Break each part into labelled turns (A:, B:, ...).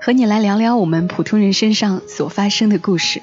A: 和你来聊聊我们普通人身上所发生的故事。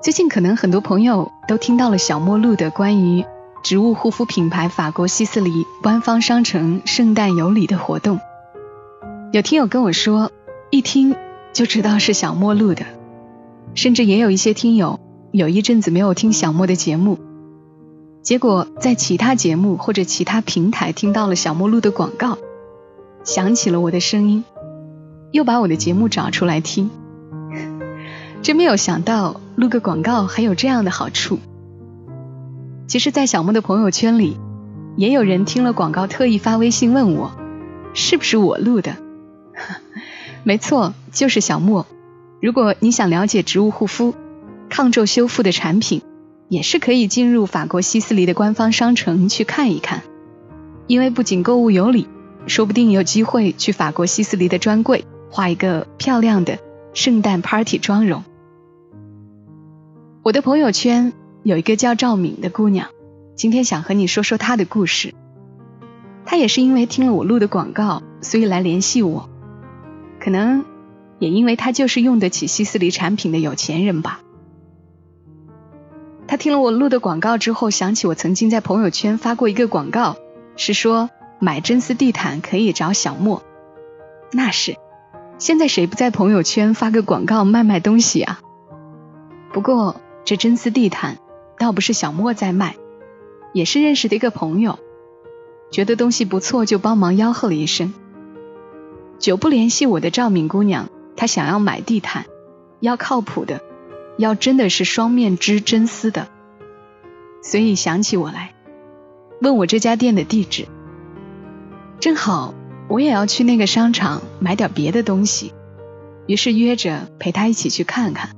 A: 最近可能很多朋友都听到了小陌路的关于植物护肤品牌法国希思黎官方商城圣诞有礼的活动，有听友跟我说，一听就知道是小陌路的，甚至也有一些听友。有一阵子没有听小莫的节目，结果在其他节目或者其他平台听到了小陌路的广告，想起了我的声音，又把我的节目找出来听。真没有想到录个广告还有这样的好处。其实，在小莫的朋友圈里，也有人听了广告特意发微信问我，是不是我录的？没错，就是小莫。如果你想了解植物护肤，抗皱修复的产品也是可以进入法国希思黎的官方商城去看一看，因为不仅购物有礼，说不定有机会去法国希思黎的专柜画一个漂亮的圣诞 party 妆容。我的朋友圈有一个叫赵敏的姑娘，今天想和你说说她的故事。她也是因为听了我录的广告，所以来联系我，可能也因为她就是用得起希思黎产品的有钱人吧。他听了我录的广告之后，想起我曾经在朋友圈发过一个广告，是说买真丝地毯可以找小莫。那是，现在谁不在朋友圈发个广告卖卖东西啊？不过这真丝地毯倒不是小莫在卖，也是认识的一个朋友，觉得东西不错就帮忙吆喝了一声。久不联系我的赵敏姑娘，她想要买地毯，要靠谱的。要真的是双面织真丝的，所以想起我来，问我这家店的地址。正好我也要去那个商场买点别的东西，于是约着陪他一起去看看。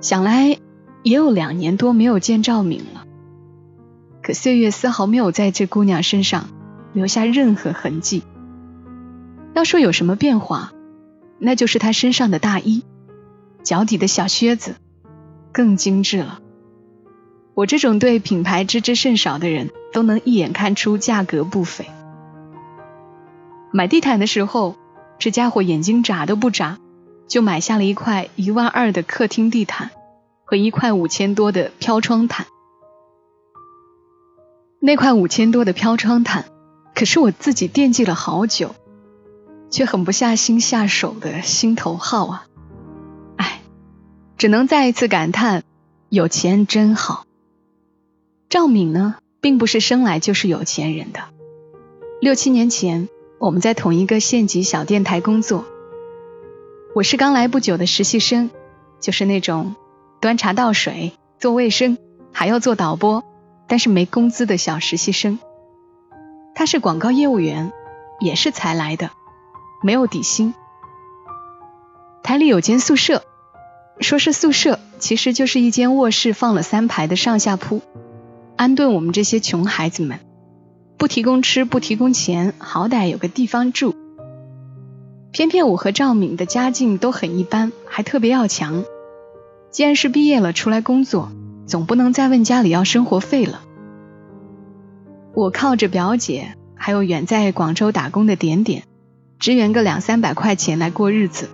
A: 想来也有两年多没有见赵敏了，可岁月丝毫没有在这姑娘身上留下任何痕迹。要说有什么变化，那就是她身上的大衣。脚底的小靴子更精致了。我这种对品牌知之甚少的人，都能一眼看出价格不菲。买地毯的时候，这家伙眼睛眨都不眨，就买下了一块一万二的客厅地毯和一块五千多的飘窗毯。那块五千多的飘窗毯，可是我自己惦记了好久，却狠不下心下手的心头好啊！哎只能再一次感叹，有钱真好。赵敏呢，并不是生来就是有钱人的。六七年前，我们在同一个县级小电台工作。我是刚来不久的实习生，就是那种端茶倒水、做卫生，还要做导播，但是没工资的小实习生。他是广告业务员，也是才来的，没有底薪。台里有间宿舍。说是宿舍，其实就是一间卧室，放了三排的上下铺，安顿我们这些穷孩子们。不提供吃，不提供钱，好歹有个地方住。偏偏我和赵敏的家境都很一般，还特别要强。既然是毕业了出来工作，总不能再问家里要生活费了。我靠着表姐，还有远在广州打工的点点，支援个两三百块钱来过日子。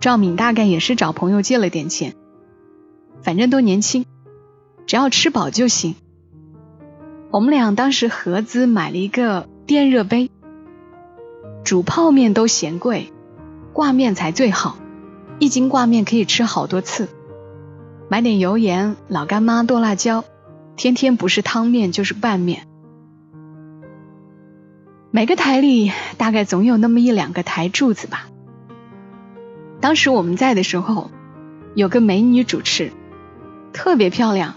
A: 赵敏大概也是找朋友借了点钱，反正都年轻，只要吃饱就行。我们俩当时合资买了一个电热杯，煮泡面都嫌贵，挂面才最好，一斤挂面可以吃好多次。买点油盐、老干妈、剁辣椒，天天不是汤面就是拌面。每个台里大概总有那么一两个台柱子吧。当时我们在的时候，有个美女主持，特别漂亮，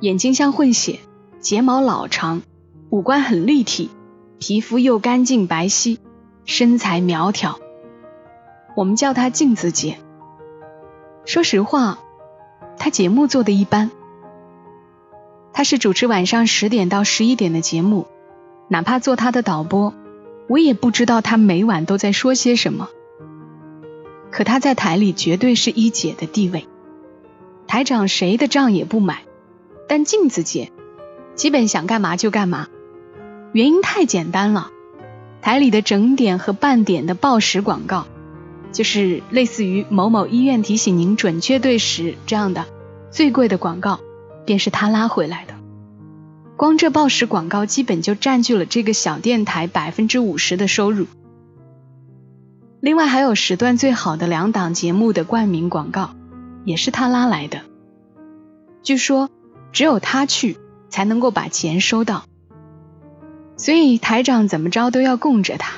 A: 眼睛像混血，睫毛老长，五官很立体，皮肤又干净白皙，身材苗条。我们叫她镜子姐。说实话，她节目做的一般。她是主持晚上十点到十一点的节目，哪怕做她的导播，我也不知道她每晚都在说些什么。可她在台里绝对是一姐的地位，台长谁的账也不买，但镜子姐基本想干嘛就干嘛。原因太简单了，台里的整点和半点的报时广告。就是类似于某某医院提醒您准确对时这样的最贵的广告，便是他拉回来的。光这报时广告基本就占据了这个小电台百分之五十的收入。另外还有时段最好的两档节目的冠名广告，也是他拉来的。据说只有他去才能够把钱收到，所以台长怎么着都要供着他。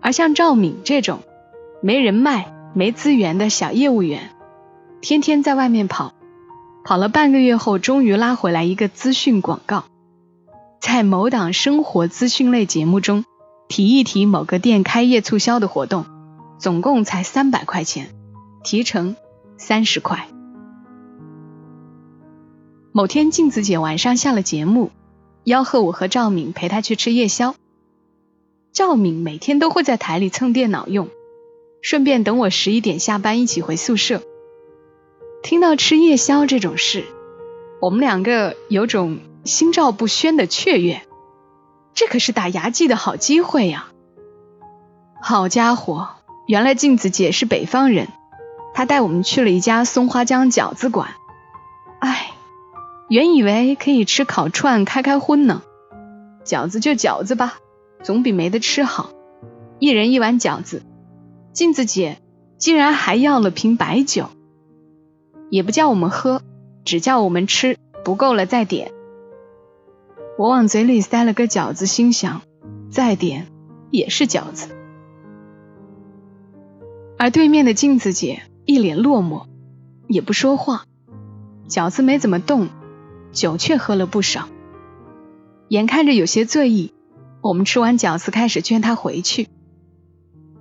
A: 而像赵敏这种。没人脉、没资源的小业务员，天天在外面跑，跑了半个月后，终于拉回来一个资讯广告，在某档生活资讯类节目中提一提某个店开业促销的活动，总共才三百块钱，提成三十块。某天，镜子姐晚上下了节目，吆喝我和赵敏陪她去吃夜宵。赵敏每天都会在台里蹭电脑用。顺便等我十一点下班一起回宿舍。听到吃夜宵这种事，我们两个有种心照不宣的雀跃。这可是打牙祭的好机会呀！好家伙，原来镜子姐是北方人，她带我们去了一家松花江饺子馆。哎，原以为可以吃烤串开开荤呢，饺子就饺子吧，总比没得吃好。一人一碗饺子。镜子姐竟然还要了瓶白酒，也不叫我们喝，只叫我们吃，不够了再点。我往嘴里塞了个饺子，心想再点也是饺子。而对面的镜子姐一脸落寞，也不说话，饺子没怎么动，酒却喝了不少。眼看着有些醉意，我们吃完饺子开始劝他回去。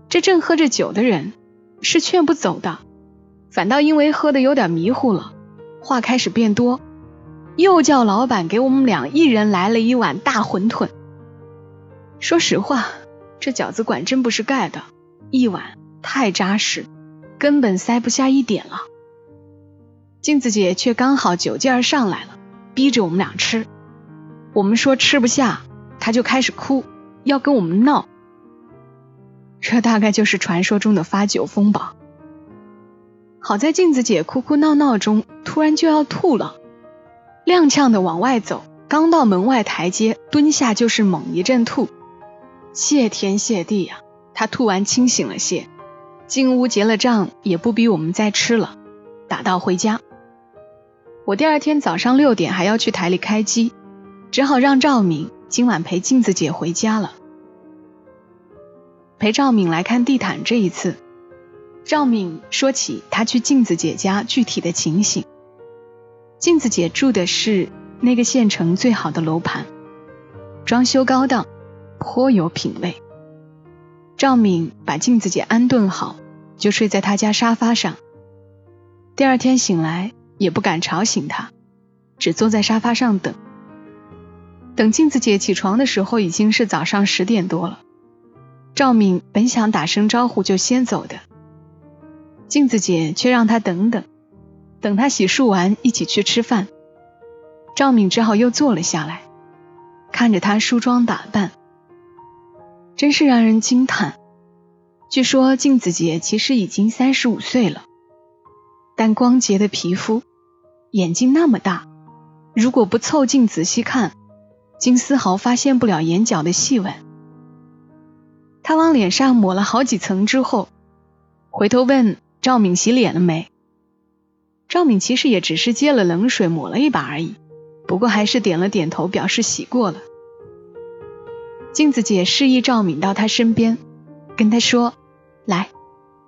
A: 这正喝着酒的人是劝不走的，反倒因为喝的有点迷糊了，话开始变多，又叫老板给我们俩一人来了一碗大馄饨。说实话，这饺子馆真不是盖的，一碗太扎实，根本塞不下一点了。镜子姐却刚好酒劲儿上来了，逼着我们俩吃。我们说吃不下，他就开始哭，要跟我们闹。这大概就是传说中的发酒疯吧。好在镜子姐哭哭闹闹中突然就要吐了，踉跄的往外走，刚到门外台阶，蹲下就是猛一阵吐。谢天谢地呀，她吐完清醒了些，进屋结了账，也不逼我们再吃了，打道回家。我第二天早上六点还要去台里开机，只好让赵敏今晚陪镜子姐回家了。陪赵敏来看地毯这一次，赵敏说起她去镜子姐家具体的情形。镜子姐住的是那个县城最好的楼盘，装修高档，颇有品味。赵敏把镜子姐安顿好，就睡在她家沙发上。第二天醒来也不敢吵醒她，只坐在沙发上等。等镜子姐起床的时候，已经是早上十点多了。赵敏本想打声招呼就先走的，镜子姐却让她等等，等她洗漱完一起去吃饭。赵敏只好又坐了下来，看着她梳妆打扮，真是让人惊叹。据说镜子姐其实已经三十五岁了，但光洁的皮肤，眼睛那么大，如果不凑近仔细看，竟丝毫发现不了眼角的细纹。他往脸上抹了好几层之后，回头问赵敏洗脸了没？赵敏其实也只是接了冷水抹了一把而已，不过还是点了点头表示洗过了。镜子姐示意赵敏到她身边，跟她说：“来，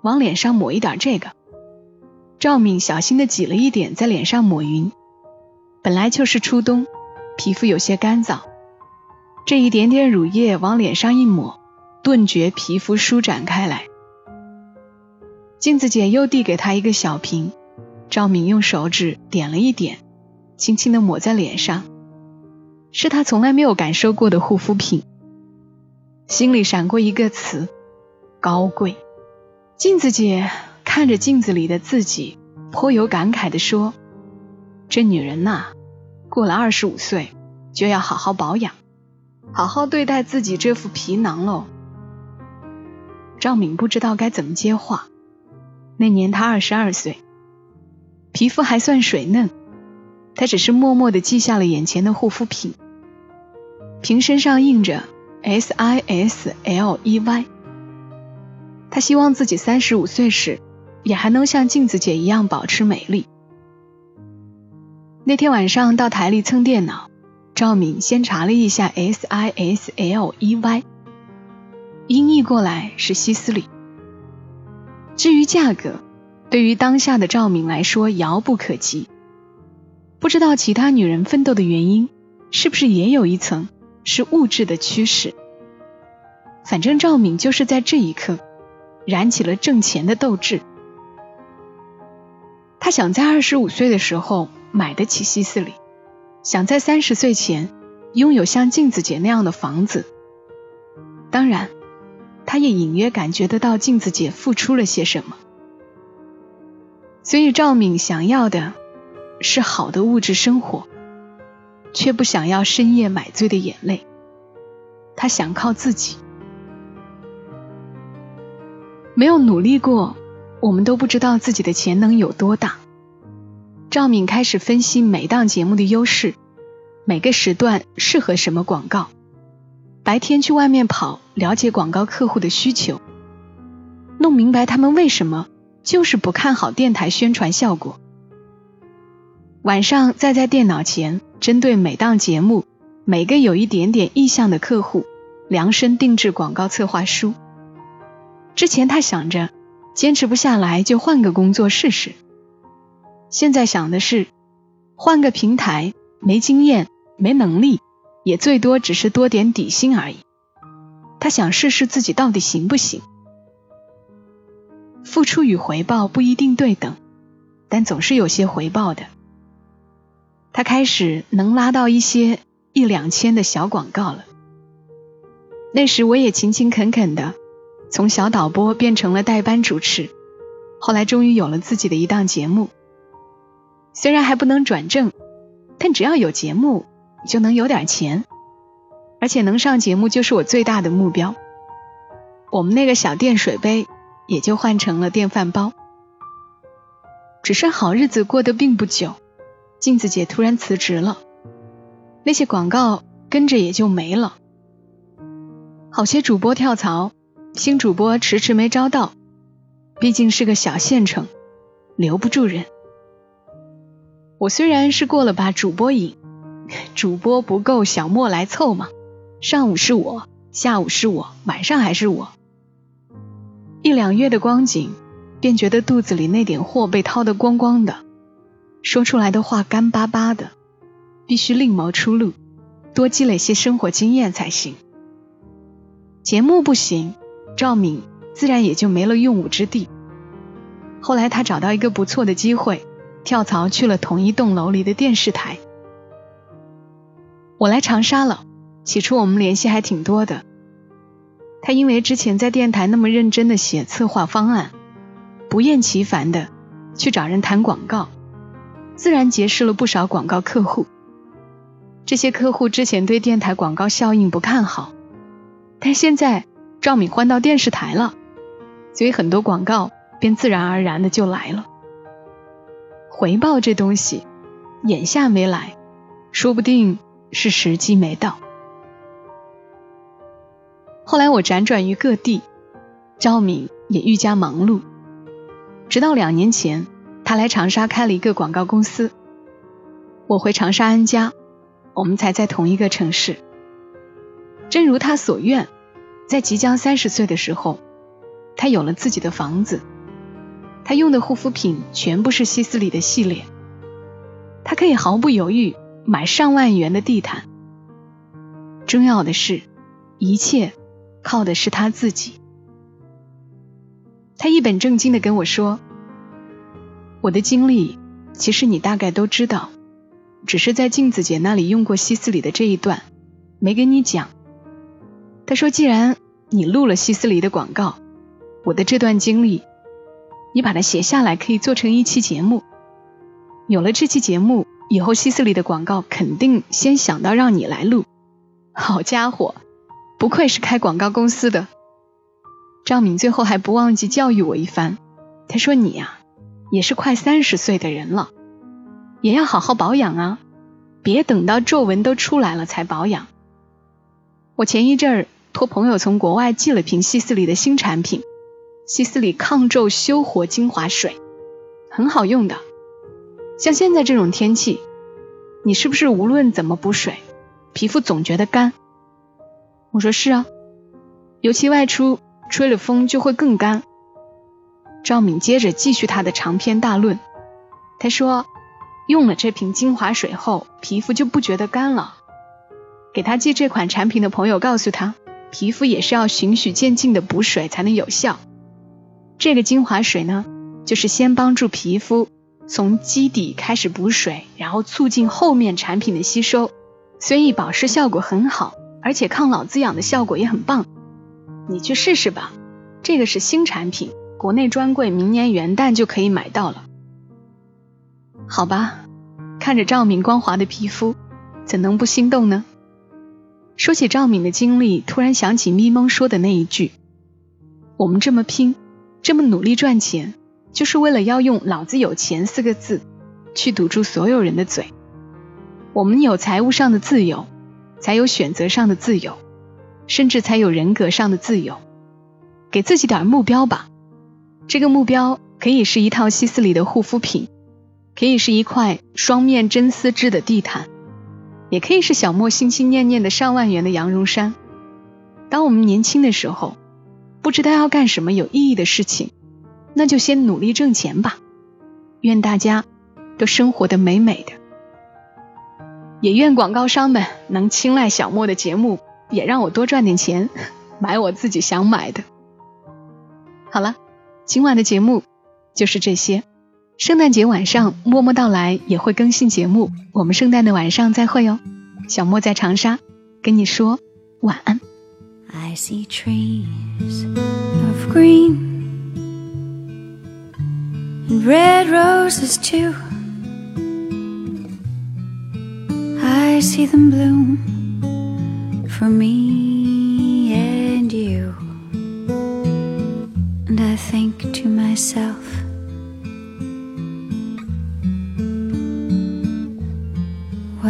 A: 往脸上抹一点这个。”赵敏小心的挤了一点在脸上抹匀。本来就是初冬，皮肤有些干燥，这一点点乳液往脸上一抹。顿觉皮肤舒展开来，镜子姐又递给他一个小瓶，赵敏用手指点了一点，轻轻的抹在脸上，是他从来没有感受过的护肤品。心里闪过一个词：高贵。镜子姐看着镜子里的自己，颇有感慨的说：“这女人呐，过了二十五岁，就要好好保养，好好对待自己这副皮囊喽。”赵敏不知道该怎么接话。那年她二十二岁，皮肤还算水嫩，她只是默默的记下了眼前的护肤品，瓶身上印着 S I S L E Y。他希望自己三十五岁时，也还能像镜子姐一样保持美丽。那天晚上到台里蹭电脑，赵敏先查了一下 S I S L E Y，音译过来是希斯里。至于价格，对于当下的赵敏来说遥不可及。不知道其他女人奋斗的原因，是不是也有一层是物质的驱使？反正赵敏就是在这一刻，燃起了挣钱的斗志。他想在二十五岁的时候买得起西斯里，想在三十岁前拥有像镜子姐那样的房子。当然。他也隐约感觉得到镜子姐付出了些什么，所以赵敏想要的是好的物质生活，却不想要深夜买醉的眼泪。他想靠自己，没有努力过，我们都不知道自己的潜能有多大。赵敏开始分析每档节目的优势，每个时段适合什么广告。白天去外面跑，了解广告客户的需求，弄明白他们为什么就是不看好电台宣传效果。晚上再在电脑前，针对每档节目，每个有一点点意向的客户，量身定制广告策划书。之前他想着坚持不下来就换个工作试试，现在想的是换个平台，没经验，没能力。也最多只是多点底薪而已。他想试试自己到底行不行。付出与回报不一定对等，但总是有些回报的。他开始能拉到一些一两千的小广告了。那时我也勤勤恳恳的从小导播变成了代班主持，后来终于有了自己的一档节目。虽然还不能转正，但只要有节目。就能有点钱，而且能上节目就是我最大的目标。我们那个小电水杯也就换成了电饭煲。只是好日子过得并不久，镜子姐突然辞职了，那些广告跟着也就没了。好些主播跳槽，新主播迟迟没招到，毕竟是个小县城，留不住人。我虽然是过了把主播瘾。主播不够，小莫来凑嘛。上午是我，下午是我，晚上还是我。一两月的光景，便觉得肚子里那点货被掏得光光的，说出来的话干巴巴的，必须另谋出路，多积累些生活经验才行。节目不行，赵敏自然也就没了用武之地。后来他找到一个不错的机会，跳槽去了同一栋楼里的电视台。我来长沙了，起初我们联系还挺多的。他因为之前在电台那么认真的写策划方案，不厌其烦的去找人谈广告，自然结识了不少广告客户。这些客户之前对电台广告效应不看好，但现在赵敏换到电视台了，所以很多广告便自然而然的就来了。回报这东西，眼下没来，说不定。是时机没到。后来我辗转于各地，赵敏也愈加忙碌。直到两年前，他来长沙开了一个广告公司，我回长沙安家，我们才在同一个城市。正如他所愿，在即将三十岁的时候，他有了自己的房子。他用的护肤品全部是希斯里的系列，他可以毫不犹豫。买上万元的地毯，重要的是，一切靠的是他自己。他一本正经的跟我说：“我的经历，其实你大概都知道，只是在镜子姐那里用过希斯里的这一段，没跟你讲。”他说：“既然你录了希斯里的广告，我的这段经历，你把它写下来，可以做成一期节目。有了这期节目。”以后希斯里的广告肯定先想到让你来录，好家伙，不愧是开广告公司的。赵敏最后还不忘记教育我一番，他说你呀，也是快三十岁的人了，也要好好保养啊，别等到皱纹都出来了才保养。我前一阵儿托朋友从国外寄了瓶希斯里的新产品，希斯里抗皱修活精华水，很好用的。像现在这种天气，你是不是无论怎么补水，皮肤总觉得干？我说是啊，尤其外出吹了风就会更干。赵敏接着继续他的长篇大论，他说用了这瓶精华水后，皮肤就不觉得干了。给他寄这款产品的朋友告诉他，皮肤也是要循序渐进的补水才能有效。这个精华水呢，就是先帮助皮肤。从基底开始补水，然后促进后面产品的吸收，所以保湿效果很好，而且抗老滋养的效果也很棒。你去试试吧，这个是新产品，国内专柜明年元旦就可以买到了。好吧，看着赵敏光滑的皮肤，怎能不心动呢？说起赵敏的经历，突然想起咪蒙说的那一句：“我们这么拼，这么努力赚钱。”就是为了要用“老子有钱”四个字去堵住所有人的嘴。我们有财务上的自由，才有选择上的自由，甚至才有人格上的自由。给自己点目标吧，这个目标可以是一套希斯里的护肤品，可以是一块双面真丝织的地毯，也可以是小莫心心念念的上万元的羊绒衫。当我们年轻的时候，不知道要干什么有意义的事情。那就先努力挣钱吧，愿大家都生活的美美的，也愿广告商们能青睐小莫的节目，也让我多赚点钱，买我自己想买的。好了，今晚的节目就是这些，圣诞节晚上默默到来也会更新节目，我们圣诞的晚上再会哦。小莫在长沙跟你说晚安。I see trees of green. and red roses too. I see them bloom for me and you, and I think to myself.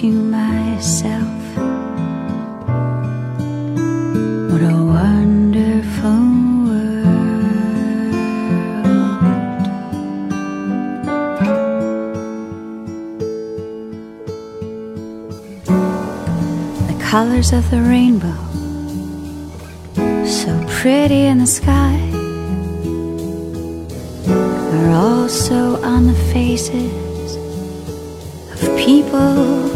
A: to myself, what a wonderful world. The colors of the rainbow, so pretty in the sky, are also on the faces of people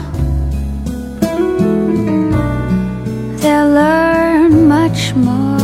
B: More.